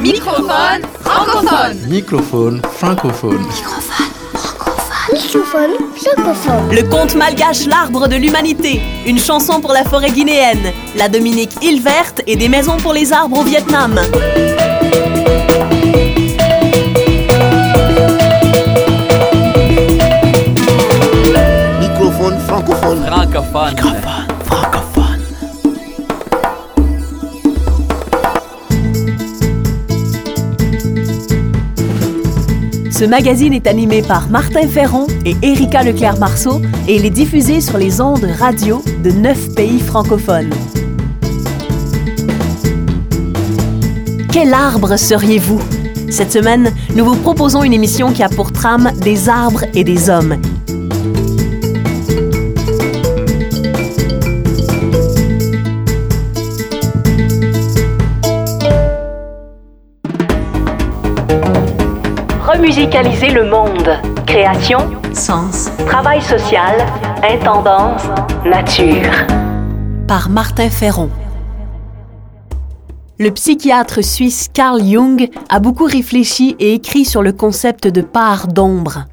Microphone francophone. Microphone francophone. Microphone francophone. Le conte malgache L'arbre de l'humanité, une chanson pour la forêt guinéenne, la Dominique île verte et des maisons pour les arbres au Vietnam. Microphone francophone. Francophone. Francophone. Ce magazine est animé par Martin Ferron et Erika Leclerc-Marceau et il est diffusé sur les ondes radio de neuf pays francophones. Quel arbre seriez-vous? Cette semaine, nous vous proposons une émission qui a pour trame des arbres et des hommes. Remusicaliser le monde. Création, sens, travail social, intendance, nature. Par Martin Ferron. Le psychiatre suisse Carl Jung a beaucoup réfléchi et écrit sur le concept de part d'ombre.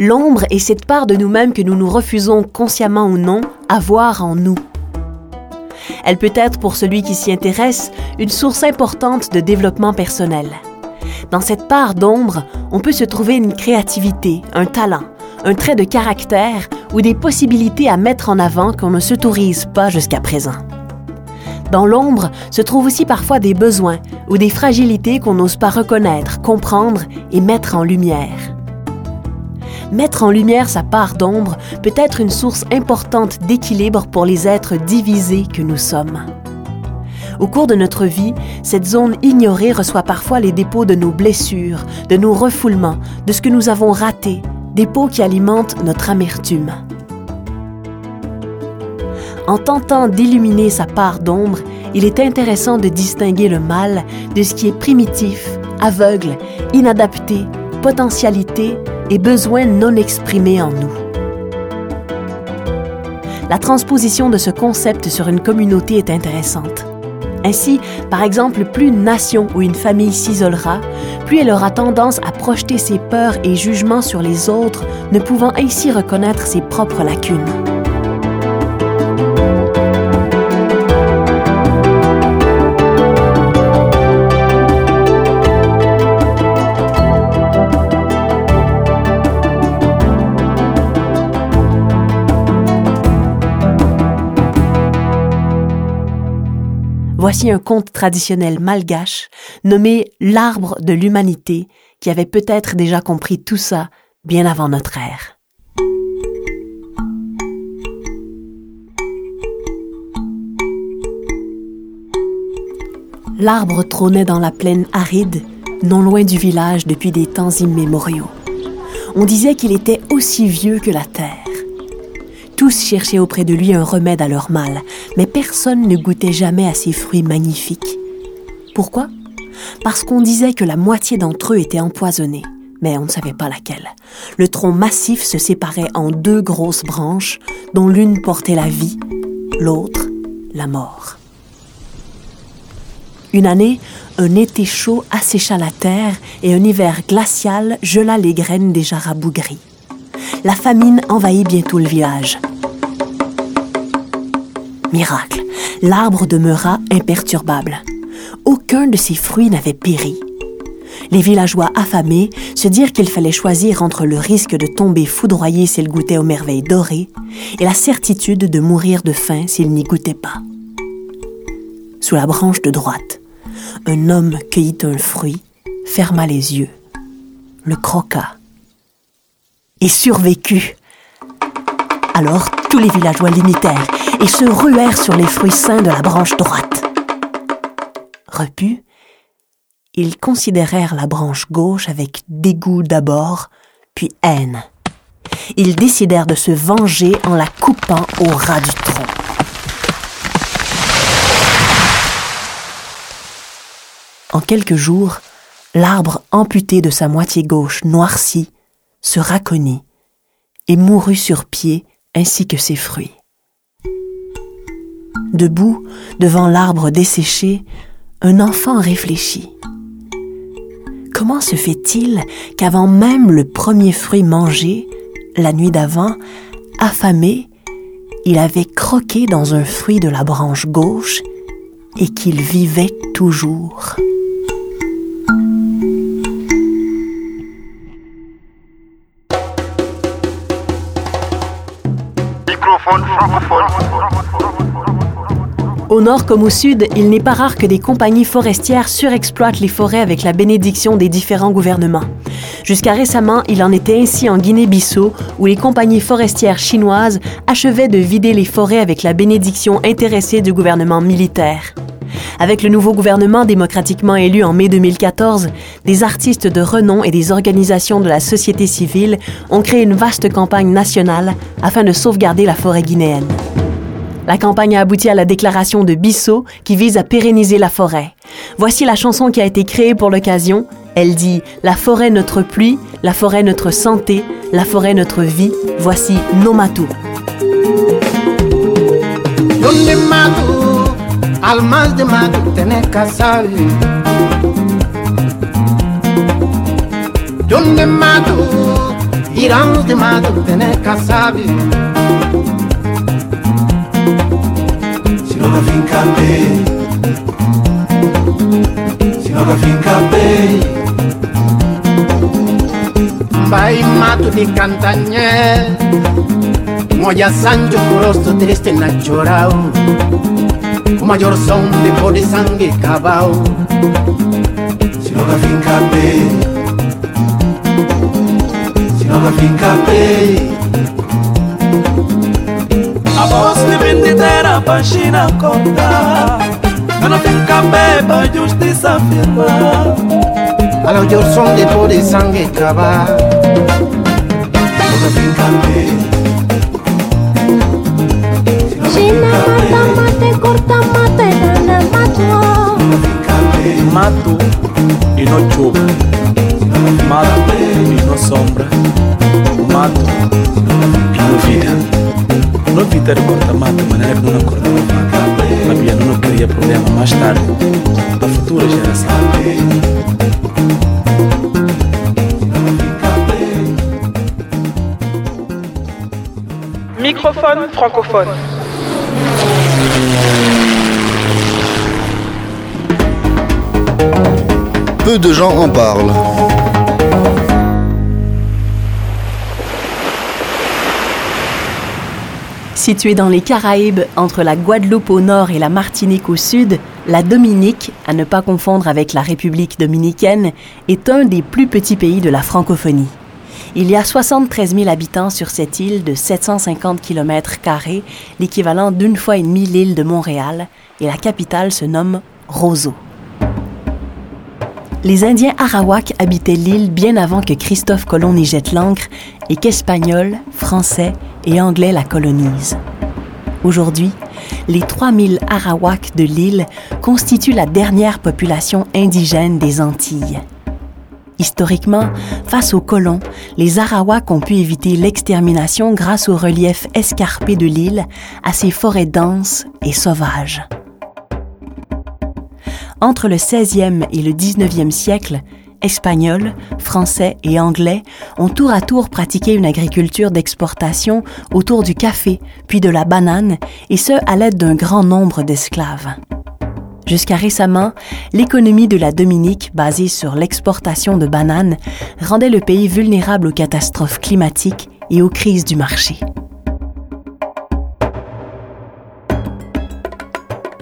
L'ombre est cette part de nous-mêmes que nous nous refusons consciemment ou non à voir en nous. Elle peut être, pour celui qui s'y intéresse, une source importante de développement personnel. Dans cette part d'ombre, on peut se trouver une créativité, un talent, un trait de caractère ou des possibilités à mettre en avant qu'on ne s'autorise pas jusqu'à présent. Dans l'ombre se trouvent aussi parfois des besoins ou des fragilités qu'on n'ose pas reconnaître, comprendre et mettre en lumière. Mettre en lumière sa part d'ombre peut être une source importante d'équilibre pour les êtres divisés que nous sommes. Au cours de notre vie, cette zone ignorée reçoit parfois les dépôts de nos blessures, de nos refoulements, de ce que nous avons raté, dépôts qui alimentent notre amertume. En tentant d'illuminer sa part d'ombre, il est intéressant de distinguer le mal de ce qui est primitif, aveugle, inadapté, potentialité et besoin non exprimés en nous. La transposition de ce concept sur une communauté est intéressante. Ainsi, par exemple, plus une nation ou une famille s'isolera, plus elle aura tendance à projeter ses peurs et jugements sur les autres, ne pouvant ainsi reconnaître ses propres lacunes. Voici un conte traditionnel malgache nommé L'arbre de l'humanité qui avait peut-être déjà compris tout ça bien avant notre ère. L'arbre trônait dans la plaine aride, non loin du village depuis des temps immémoriaux. On disait qu'il était aussi vieux que la terre. Tous cherchaient auprès de lui un remède à leur mal, mais personne ne goûtait jamais à ces fruits magnifiques. Pourquoi? Parce qu'on disait que la moitié d'entre eux étaient empoisonnés, mais on ne savait pas laquelle. Le tronc massif se séparait en deux grosses branches, dont l'une portait la vie, l'autre la mort. Une année, un été chaud assécha la terre et un hiver glacial gela les graines déjà rabougries. La famine envahit bientôt le village. Miracle, l'arbre demeura imperturbable. Aucun de ses fruits n'avait péri. Les villageois affamés se dirent qu'il fallait choisir entre le risque de tomber foudroyé s'ils goûtaient aux merveilles dorées et la certitude de mourir de faim s'ils n'y goûtaient pas. Sous la branche de droite, un homme cueillit un fruit, ferma les yeux, le croqua et survécut. Alors tous les villageois l'imitèrent et se ruèrent sur les fruits sains de la branche droite. Repus, ils considérèrent la branche gauche avec dégoût d'abord, puis haine. Ils décidèrent de se venger en la coupant au ras du tronc. En quelques jours, l'arbre amputé de sa moitié gauche noirci se raconit et mourut sur pied ainsi que ses fruits. Debout, devant l'arbre desséché, un enfant réfléchit. comment se fait-il qu'avant même le premier fruit mangé, la nuit d'avant, affamé, il avait croqué dans un fruit de la branche gauche et qu'il vivait toujours? Au nord comme au sud, il n'est pas rare que des compagnies forestières surexploitent les forêts avec la bénédiction des différents gouvernements. Jusqu'à récemment, il en était ainsi en Guinée-Bissau, où les compagnies forestières chinoises achevaient de vider les forêts avec la bénédiction intéressée du gouvernement militaire. Avec le nouveau gouvernement démocratiquement élu en mai 2014, des artistes de renom et des organisations de la société civile ont créé une vaste campagne nationale afin de sauvegarder la forêt guinéenne. La campagne a abouti à la déclaration de Bissau qui vise à pérenniser la forêt. Voici la chanson qui a été créée pour l'occasion. Elle dit La forêt notre pluie, la forêt notre santé, la forêt notre vie. Voici Nomatu. De. Sinanga fica bem. Não, fica bem. Pai mato de cantanhe Moya Sancho Crosto triste na chorao Maior som de pó de sangue cabal não, fica bem. Sinanga fica bem. A vos ni vendidera pa China conta Pero finca beba justiça firma A abosi venditera pashina konga nanofinkambeba justice afirma alors jorson depo desanga ekaba Mata, mate, corta, mate, dale, mato. Mato y no chuva. Mato y no sombra. Mato y no vida. No vida de corta mato, maneira que não acorda mato Sabia, não queria problema mais tarde A futura geração Microphone francophone. Peu de gens en parlent. Située dans les Caraïbes, entre la Guadeloupe au nord et la Martinique au sud, la Dominique, à ne pas confondre avec la République dominicaine, est un des plus petits pays de la francophonie. Il y a 73 000 habitants sur cette île de 750 km, l'équivalent d'une fois et demie l'île de Montréal, et la capitale se nomme Roseau. Les Indiens Arawak habitaient l'île bien avant que Christophe Colomb n'y jette l'ancre et qu'Espagnols, Français et Anglais la colonisent. Aujourd'hui, les 3000 Arawaks de l'île constituent la dernière population indigène des Antilles. Historiquement, face aux colons, les Arawaks ont pu éviter l'extermination grâce au relief escarpé de l'île, à ses forêts denses et sauvages. Entre le 16e et le 19e siècle, Espagnols, Français et Anglais ont tour à tour pratiqué une agriculture d'exportation autour du café, puis de la banane, et ce à l'aide d'un grand nombre d'esclaves. Jusqu'à récemment, l'économie de la Dominique, basée sur l'exportation de bananes, rendait le pays vulnérable aux catastrophes climatiques et aux crises du marché.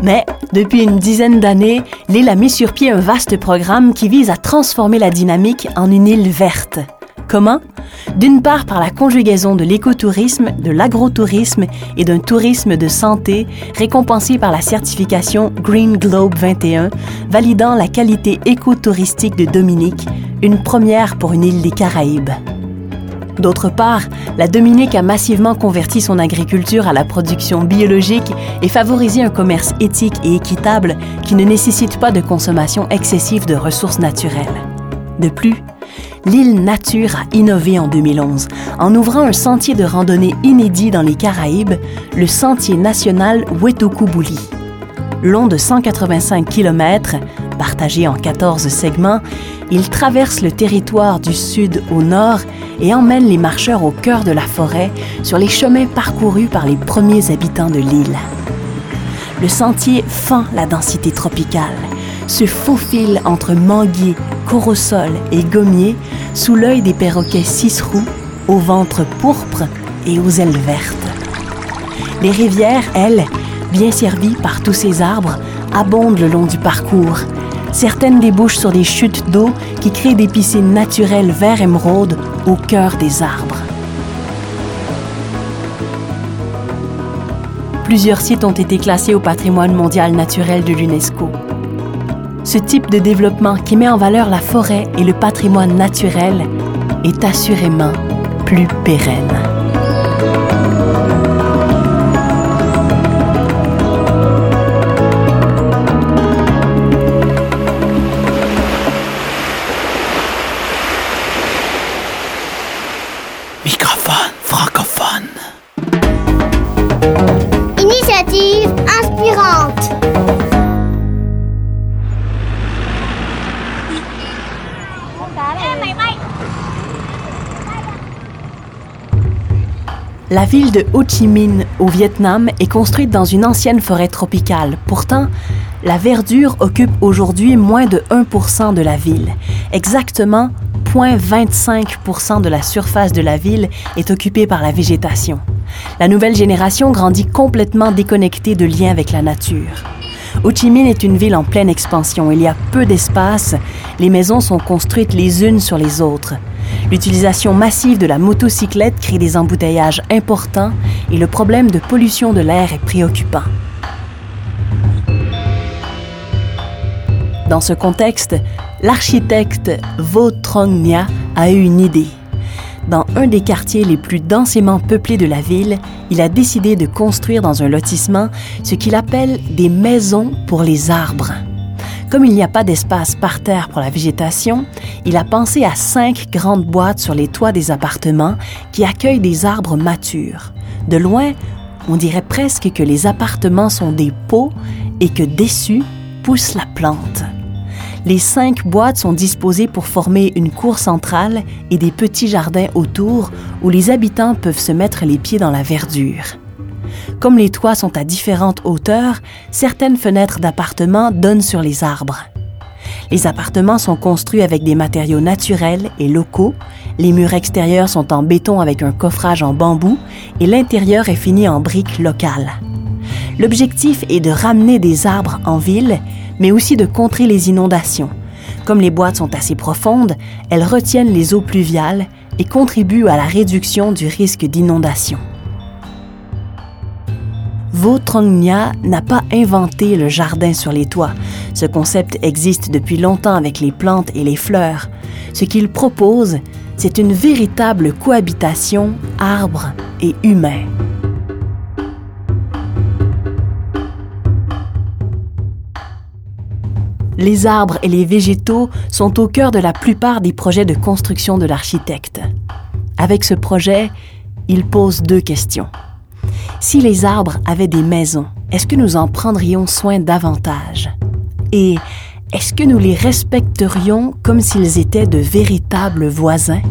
Mais depuis une dizaine d'années, l'île a mis sur pied un vaste programme qui vise à transformer la dynamique en une île verte. Comment D'une part par la conjugaison de l'écotourisme, de l'agrotourisme et d'un tourisme de santé récompensé par la certification Green Globe 21, validant la qualité écotouristique de Dominique, une première pour une île des Caraïbes. D'autre part, la Dominique a massivement converti son agriculture à la production biologique et favorisé un commerce éthique et équitable qui ne nécessite pas de consommation excessive de ressources naturelles. De plus, l'île Nature a innové en 2011 en ouvrant un sentier de randonnée inédit dans les Caraïbes, le sentier national Wetokubuli. Long de 185 km, Partagé en 14 segments, il traverse le territoire du sud au nord et emmène les marcheurs au cœur de la forêt sur les chemins parcourus par les premiers habitants de l'île. Le sentier fend la densité tropicale, se faufile entre manguiers, corosol et gommiers sous l'œil des perroquets six roues, au ventre pourpre et aux ailes vertes. Les rivières, elles, bien servies par tous ces arbres, abondent le long du parcours. Certaines débouchent sur des chutes d'eau qui créent des piscines naturelles vert émeraude au cœur des arbres. Plusieurs sites ont été classés au patrimoine mondial naturel de l'UNESCO. Ce type de développement qui met en valeur la forêt et le patrimoine naturel est assurément plus pérenne. La ville de Ho Chi Minh au Vietnam est construite dans une ancienne forêt tropicale. Pourtant, la verdure occupe aujourd'hui moins de 1% de la ville. Exactement 0,25% de la surface de la ville est occupée par la végétation. La nouvelle génération grandit complètement déconnectée de liens avec la nature. Ho Chi Minh est une ville en pleine expansion. Il y a peu d'espace. Les maisons sont construites les unes sur les autres. L'utilisation massive de la motocyclette crée des embouteillages importants et le problème de pollution de l'air est préoccupant. Dans ce contexte, l'architecte Vo Trong a eu une idée. Dans un des quartiers les plus densément peuplés de la ville, il a décidé de construire dans un lotissement ce qu'il appelle des maisons pour les arbres. Comme il n'y a pas d'espace par terre pour la végétation, il a pensé à cinq grandes boîtes sur les toits des appartements qui accueillent des arbres matures. De loin, on dirait presque que les appartements sont des pots et que dessus pousse la plante. Les cinq boîtes sont disposées pour former une cour centrale et des petits jardins autour où les habitants peuvent se mettre les pieds dans la verdure. Comme les toits sont à différentes hauteurs, certaines fenêtres d'appartements donnent sur les arbres. Les appartements sont construits avec des matériaux naturels et locaux, les murs extérieurs sont en béton avec un coffrage en bambou et l'intérieur est fini en briques locales. L'objectif est de ramener des arbres en ville, mais aussi de contrer les inondations. Comme les boîtes sont assez profondes, elles retiennent les eaux pluviales et contribuent à la réduction du risque d'inondation. Vo Trong Nha n'a pas inventé le jardin sur les toits. Ce concept existe depuis longtemps avec les plantes et les fleurs. Ce qu'il propose, c'est une véritable cohabitation arbre et humain. Les arbres et les végétaux sont au cœur de la plupart des projets de construction de l'architecte. Avec ce projet, il pose deux questions. Si les arbres avaient des maisons, est-ce que nous en prendrions soin davantage? Et est-ce que nous les respecterions comme s'ils étaient de véritables voisins?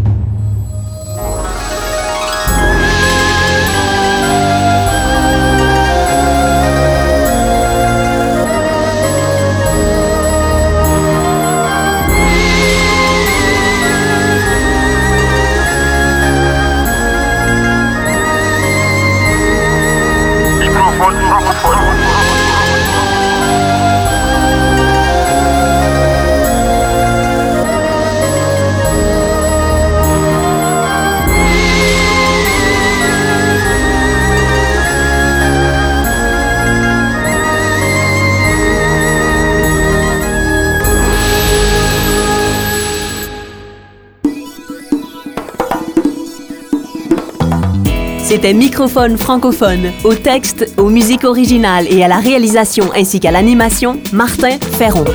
C'était Microphone francophone. Au texte, aux musiques originales et à la réalisation ainsi qu'à l'animation, Martin Ferron.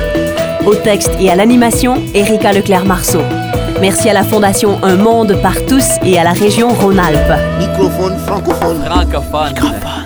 Au texte et à l'animation, Erika Leclerc-Marceau. Merci à la Fondation Un Monde par tous et à la région Rhône-Alpes. Microphone francophone. Francophone.